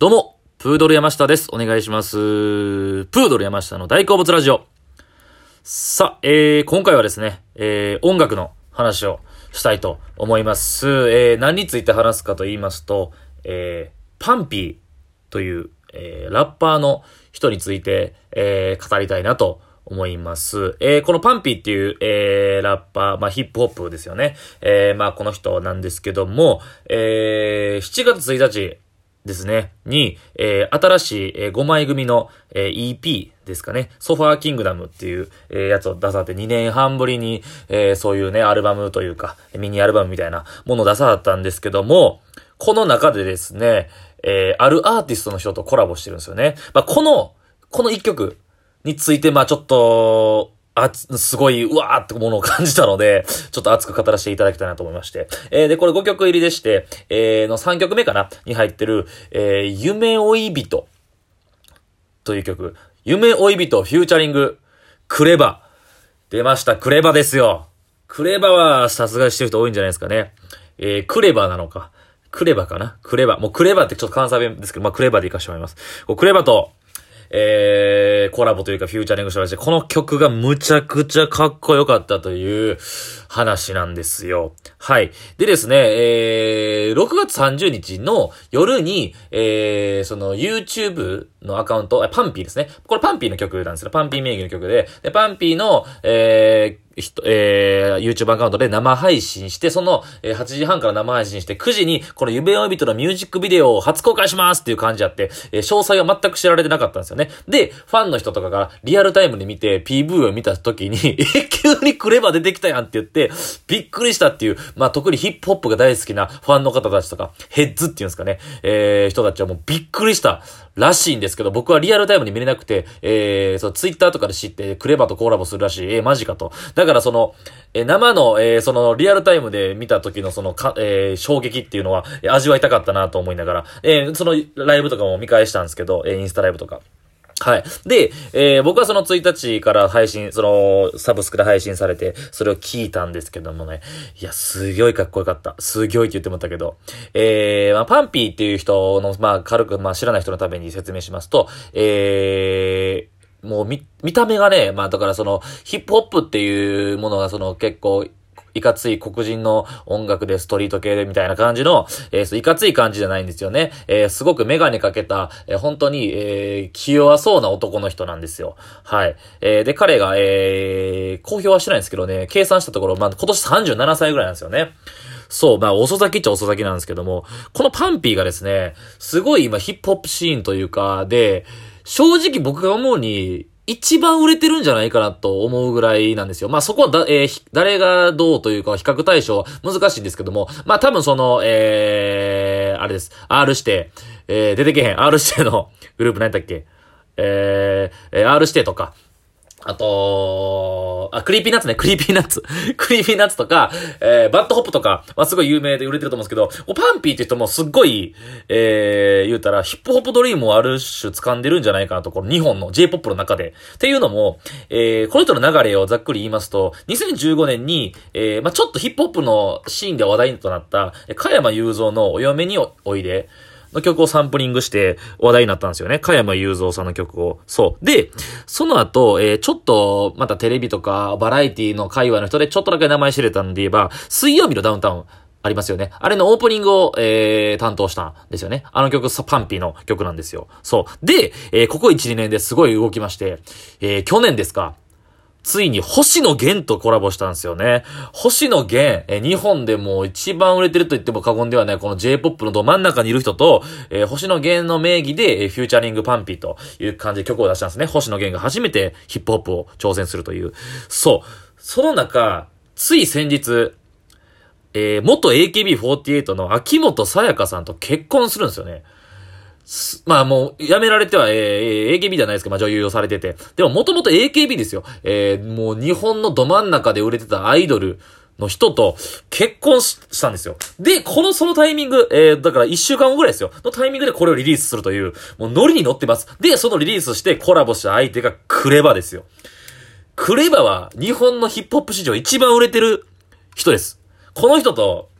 どうも、プードル山下です。お願いします。プードル山下の大好物ラジオ。さあ、えー、今回はですね、えー、音楽の話をしたいと思います。えー、何について話すかと言いますと、えー、パンピーという、えー、ラッパーの人について、えー、語りたいなと思います。えー、このパンピーっていう、えー、ラッパー、まあ、ヒップホップですよね。えー、まあ、この人なんですけども、えー、7月1日ですね、に、えー、新しい、えー、5枚組の、えー、EP ですかね、ソファーキングダムっていう、えー、やつを出されて2年半ぶりに、えー、そういうね、アルバムというか、ミニアルバムみたいなものを出されたんですけども、この中でですね、えー、あるアーティストの人とコラボしてるんですよね。まあ、この、この一曲について、まあちょっと、あすごい、うわーってものを感じたので、ちょっと熱く語らせていただきたいなと思いまして。えー、で、これ5曲入りでして、えー、の3曲目かなに入ってる、えー、夢追い人という曲。夢追い人フューチャリング、クレバ。出ました、クレバですよ。クレバはさすがしてる人多いんじゃないですかね。えー、クレバなのか。クレバかな？クレバ。もうクレバってちょっと関西弁ですけど、まあクレバでいかしてもらいます。クレバと、えー、コラボというかフューチャリングしてまして、この曲がむちゃくちゃかっこよかったという話なんですよ。はい。でですね、えー、6月30日の夜に、えー、その YouTube のアカウント、パンピーですね。これパンピーの曲なんですよ。パンピー名義の曲で、で、パンピーの、えー、えー、YouTube アカウントで生配信して、その、えー、8時半から生配信して、9時に、この夢追い人のミュージックビデオを初公開しますっていう感じやって、えー、詳細は全く知られてなかったんですよね。で、ファンの人とかがリアルタイムで見て、PV を見た時に、え、急にクレバ出てきたやんって言って、びっくりしたっていう、まあ、特にヒップホップが大好きなファンの方たちとか、ヘッズっていうんですかね、えー、人たちはもうびっくりしたらしいんですけど、僕はリアルタイムに見れなくて、えー、そう、ツイッターとかで知って、クレバとコラボするらしい、えー、マジかと。だからその、え、生の、えー、その、リアルタイムで見た時のその、か、えー、衝撃っていうのは、味わいたかったなと思いながら、えー、その、ライブとかも見返したんですけど、え、インスタライブとか。はい。で、えー、僕はその1日から配信、その、サブスクで配信されて、それを聞いたんですけどもね。いや、すごいかっこよかった。すごいって言ってもったけど。えー、まあ、パンピーっていう人の、まあ、軽く、まあ、知らない人のために説明しますと、えー、もう見、見た目がね、まあだからその、ヒップホップっていうものがその結構、いかつい黒人の音楽でストリート系でみたいな感じの、えー、いかつい感じじゃないんですよね。えー、すごくメガネかけた、えー、本当に、えー、気弱そうな男の人なんですよ。はい。えー、で、彼が、えー、公表はしてないんですけどね、計算したところ、まあ今年37歳ぐらいなんですよね。そう、まあ遅咲きっちゃ遅咲きなんですけども、このパンピーがですね、すごい今ヒップホップシーンというか、で、正直僕が思うに、一番売れてるんじゃないかなと思うぐらいなんですよ。まあそこはだ、えー、誰がどうというか比較対象は難しいんですけども、まあ多分その、えー、あれです。R 指定、えー、出てけへん。R 指定のグループ何だっけ？えー、R 指定とか、あと、あ、 Creepy Nuts ね、 Creepy Nuts。Creepy Nuts とか、えー、 BAD HOP とかはすごい有名で売れてると思うんですけど、 PUNPEE って人もすっごい、えー、言うたら、ヒップホップドリームをある種掴んでるんじゃないかなと、この日本の J-POP の中で。っていうのも、えー、この人の流れをざっくり言いますと、2015年に、えー、まあちょっとヒップホップのシーンで話題となった、加山雄三のお嫁においで、の曲をサンプリングして話題になったんですよね。加山雄三さんの曲を。そう。で、その後、えー、ちょっと、またテレビとかバラエティの界隈の人でちょっとだけ名前知れたんで言えば、水曜日のダウンタウン。ありますよね。あれのオープニングを、えー、担当したんですよね。あの曲、パンピーの曲なんですよ。そう。で、えー、ここ1、2年ですごい動きまして、えー、去年ですか。ついに星野源とコラボしたんですよね。星野源、え日本でもう一番売れてると言っても過言ではないこの J-POP のど真ん中にいる人と、えー、星野源の名義で、え、フューチャリングパンピーという感じで曲を出したんですね。星野源が初めてヒップホップを挑戦するという。そう。その中、つい先日、えー、元 AKB48 の秋元さやかさんと結婚するんですよね。まあもう、辞められては、えー、AKB じゃないですけど、まあ女優をされてて。でももともと AKB ですよ。えー、もう日本のど真ん中で売れてたアイドルの人と結婚したんですよ。で、このそのタイミング、えー、だから一週間後ぐらいですよ。のタイミングでこれをリリースするという、もうノリに乗ってます。で、そのリリースしてコラボした相手がクレバですよ。クレバは日本のヒップホップ史上一番売れてる人です。この人と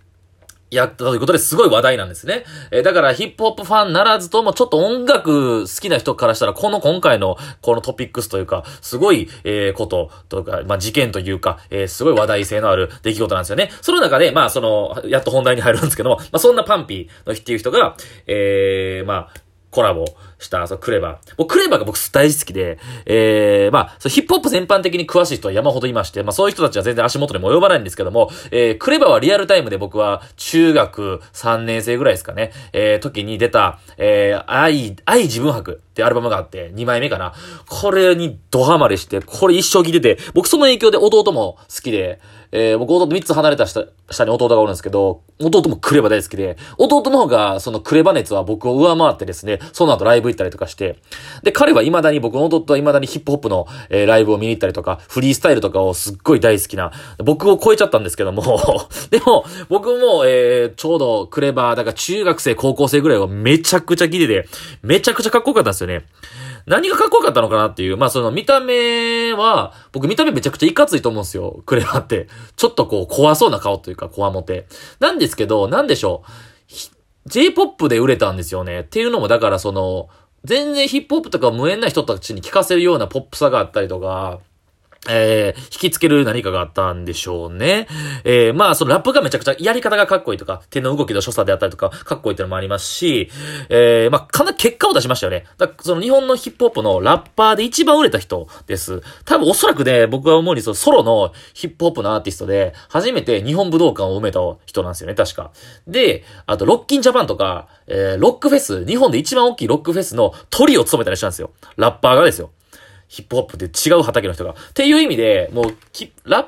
やったということですごい話題なんですね。えー、だからヒップホップファンならずともちょっと音楽好きな人からしたら、この今回のこのトピックスというか、すごい、えー、こととか、まあ、事件というか、えー、すごい話題性のある出来事なんですよね。その中で、まあ、その、やっと本題に入るんですけども、まあ、そんなパンピーの日っていう人が、えー、まあ、コラボした、そう、クレバー。僕、クレバーが僕大好きで、えー、まあ、そうヒップホップ全般的に詳しい人は山ほどいまして、まあそういう人たちは全然足元にも及ばないんですけども、えー、クレバーはリアルタイムで僕は中学3年生ぐらいですかね、えー、時に出た、えー、愛、愛自分博ってアルバムがあって、2枚目かな。これにドハマりして、これ一生聴いてて、僕その影響で弟も好きで、えー、僕弟3つ離れた下、下に弟がおるんですけど、弟もクレバ大好きで、弟の方がそのクレバ熱は僕を上回ってですね、その後ライブ行ったりとかして、で、彼は未だに、僕の弟は未だにヒップホップの、えー、ライブを見に行ったりとか、フリースタイルとかをすっごい大好きな、僕を超えちゃったんですけども でも、僕も、えー、ちょうどクレバー、だから中学生、高校生ぐらいはめちゃくちゃ聞いてて、めちゃくちゃかっこよかったんですよね。何がかっこよかったのかなっていう。まあその見た目は、僕見た目めちゃくちゃいかついと思うんですよ。クレバって。ちょっとこう怖そうな顔というか、怖もて。なんですけど、なんでしょう。J-POP で売れたんですよね。っていうのも、だからその、全然ヒップホップとか無縁な人たちに聞かせるようなポップさがあったりとか、えー、引きつける何かがあったんでしょうね。えー、まあ、そのラップがめちゃくちゃやり方がかっこいいとか、手の動きの所作であったりとか、かっこいいってのもありますし、えー、まあ、かなり結果を出しましたよね。だその日本のヒップホップのラッパーで一番売れた人です。多分おそらくね、僕は思うにそのソロのヒップホップのアーティストで、初めて日本武道館を埋めた人なんですよね、確か。で、あと、ロッキンジャパンとか、えー、ロックフェス、日本で一番大きいロックフェスのトリを務めたりしたんですよ。ラッパーがですよ。ヒップホップで違う畑の人が。っていう意味で、もう、ラッ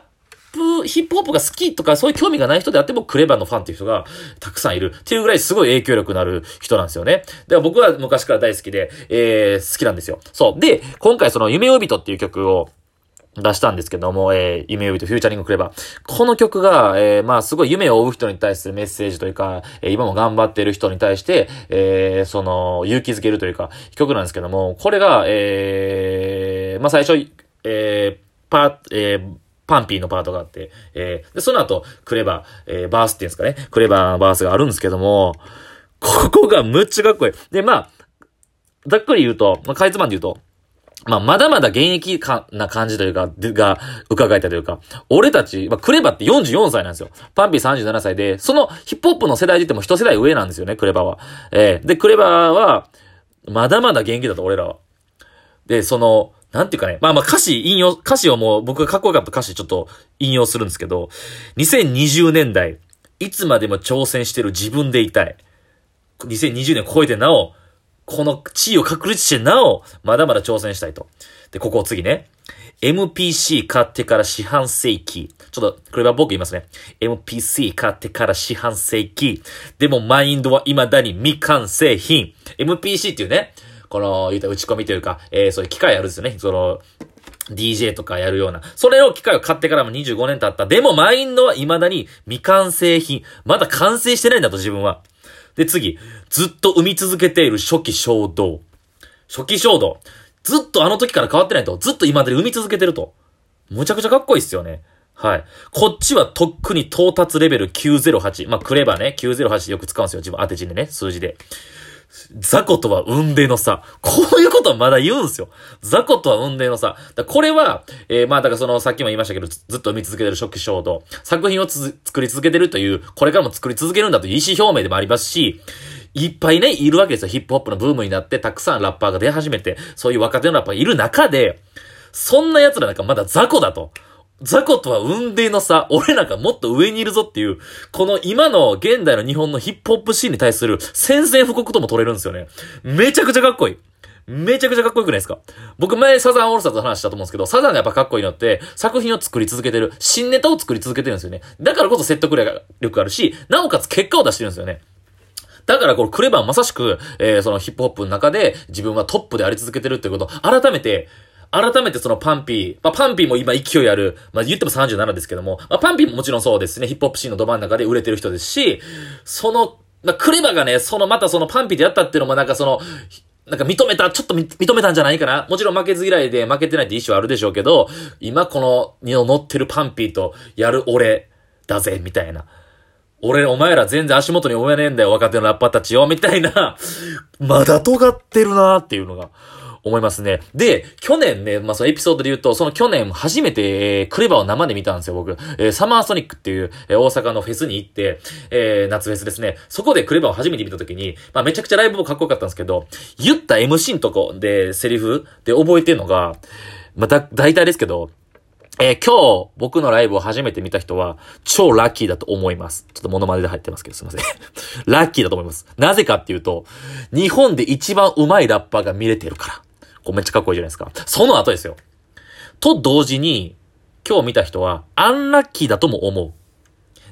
プ、ヒップホップが好きとか、そういう興味がない人であっても、クレバーのファンっていう人がたくさんいる。っていうぐらいすごい影響力のある人なんですよね。だから僕は昔から大好きで、えー、好きなんですよ。そう。で、今回その、夢呼人っていう曲を、出したんですけども、えー、夢呼びとフューチャリングくれば。この曲が、えー、まあ、すごい夢を追う人に対するメッセージというか、えー、今も頑張っている人に対して、えー、その、勇気づけるというか、曲なんですけども、これが、えー、まあ、最初、えー、パーえー、パンピーのパートがあって、えー、で、その後、クレバー、えー、バースっていうんですかね、クレバーバースがあるんですけども、ここがむっちゃかっこいい。で、まあ、ざっくり言うと、まあ、かいつまんで言うと、まあ、まだまだ現役かな感じというか、でが、伺えたというか、俺たち、まあ、クレバって44歳なんですよ。パンピー37歳で、そのヒップホップの世代で言っても一世代上なんですよね、クレバは。えー、で、クレバは、まだまだ元気だと、俺らは。で、その、なんていうかね、まあまあ歌詞引用、歌詞をもう僕がかっこよかった歌詞ちょっと引用するんですけど、2020年代、いつまでも挑戦してる自分でいたい。2020年超えてなお、この地位を確立してなお、まだまだ挑戦したいと。で、ここを次ね。MPC 買ってから四半世紀。ちょっと、これは僕言いますね。MPC 買ってから四半世紀。でもマインドは未だに未完成品。MPC っていうね、この、言うた打ち込みというか、えー、そういう機械あるんですよね。その、DJ とかやるような。それを機械を買ってからも25年経った。でもマインドは未だに未完成品。まだ完成してないんだと自分は。で、次。ずっと生み続けている初期衝動。初期衝動。ずっとあの時から変わってないと。ずっと今まで生み続けてると。むちゃくちゃかっこいいっすよね。はい。こっちはとっくに到達レベル908。まあ、くればね、908よく使うんですよ。自分当て字でね、数字で。雑魚とは運命の差。こういうことはまだ言うんすよ。雑魚とは運命の差。だこれは、えー、まあだからその、さっきも言いましたけど、ずっと見続けてる初期衝動。作品を作り続けてるという、これからも作り続けるんだという意思表明でもありますし、いっぱいね、いるわけですよ。ヒップホップのブームになって、たくさんラッパーが出始めて、そういう若手のラッパーがいる中で、そんな奴らなんかまだ雑魚だと。雑魚とは運命の差。俺なんかもっと上にいるぞっていう、この今の現代の日本のヒップホップシーンに対する宣戦布告とも取れるんですよね。めちゃくちゃかっこいい。めちゃくちゃかっこよくないですか？僕前サザンオールスターズと話したと思うんですけど、サザンがやっぱかっこいいのって、作品を作り続けてる。新ネタを作り続けてるんですよね。だからこそ説得力あるし、なおかつ結果を出してるんですよね。だからこれクレバーまさしく、えー、そのヒップホップの中で自分はトップであり続けてるってこと、改めて、改めてそのパンピー、まあ、パンピーも今勢いある、まあ、言っても37ですけども、まあ、パンピーももちろんそうですね、ヒップホップシーンのど真ん中で売れてる人ですし、その、まあ、クレバがね、そのまたそのパンピーでやったっていうのもなんかその、なんか認めた、ちょっと認めたんじゃないかな。もちろん負けず嫌いで負けてないって意思はあるでしょうけど、今この、に乗ってるパンピーとやる俺だぜ、みたいな。俺、お前ら全然足元に追えねえんだよ、若手のラッパーたちよ、みたいな、まだ尖ってるなーっていうのが、思いますね。で、去年ね、まあ、そのエピソードで言うと、その去年初めて、えー、クレバを生で見たんですよ、僕。えー、サマーソニックっていう、えー、大阪のフェスに行って、えー、夏フェスですね。そこでクレバを初めて見た時に、まあ、めちゃくちゃライブもかっこよかったんですけど、言った MC のとこで、セリフで覚えてるのが、まあ、だ、大体ですけど、えー、今日、僕のライブを初めて見た人は、超ラッキーだと思います。ちょっとモノマネで入ってますけど、すいません。ラッキーだと思います。なぜかっていうと、日本で一番上手いラッパーが見れてるから。こうめっちゃかっこいいじゃないですか。その後ですよ。と同時に、今日見た人は、アンラッキーだとも思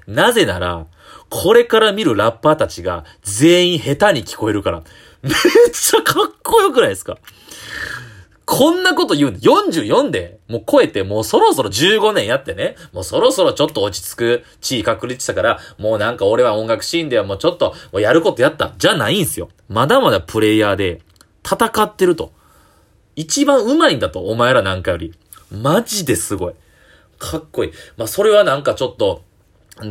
う。なぜなら、これから見るラッパーたちが全員下手に聞こえるから。めっちゃかっこよくないですかこんなこと言うん、44で、もう超えて、もうそろそろ15年やってね、もうそろそろちょっと落ち着く地位確立したから、もうなんか俺は音楽シーンではもうちょっと、もうやることやった。じゃないんすよ。まだまだプレイヤーで、戦ってると。一番上手いんだと、お前らなんかより。マジですごい。かっこいい。まあ、それはなんかちょっと、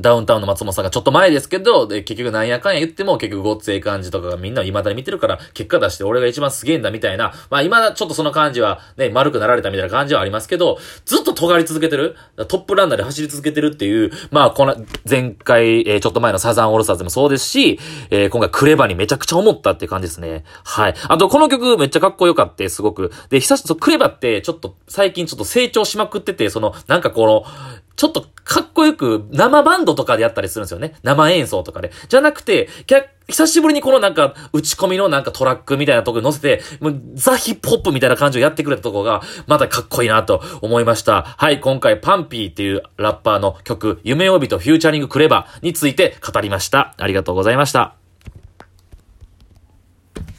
ダウンタウンの松本さんがちょっと前ですけど、で、結局なんやかんや言っても、結局ごっつええ感じとかがみんな未だに見てるから、結果出して俺が一番すげえんだみたいな、まあ今ちょっとその感じはね、丸くなられたみたいな感じはありますけど、ずっと尖り続けてる、トップランナーで走り続けてるっていう、まあこの、前回、えー、ちょっと前のサザンオールスターズもそうですし、えー、今回クレバにめちゃくちゃ思ったっていう感じですね。はい。あとこの曲めっちゃかっこよかった、すごく。で、久しぶり、クレバってちょっと最近ちょっと成長しまくってて、その、なんかこの、ちょっとかっこよく生バンドとかでやったりするんですよね。生演奏とかで。じゃなくて、久しぶりにこのなんか、打ち込みのなんかトラックみたいなとこに乗せて、もうザ・ヒップホップみたいな感じをやってくれたとこが、またかっこいいなと思いました。はい、今回パンピーっていうラッパーの曲、夢帯とフューチャリングクレバについて語りました。ありがとうございました。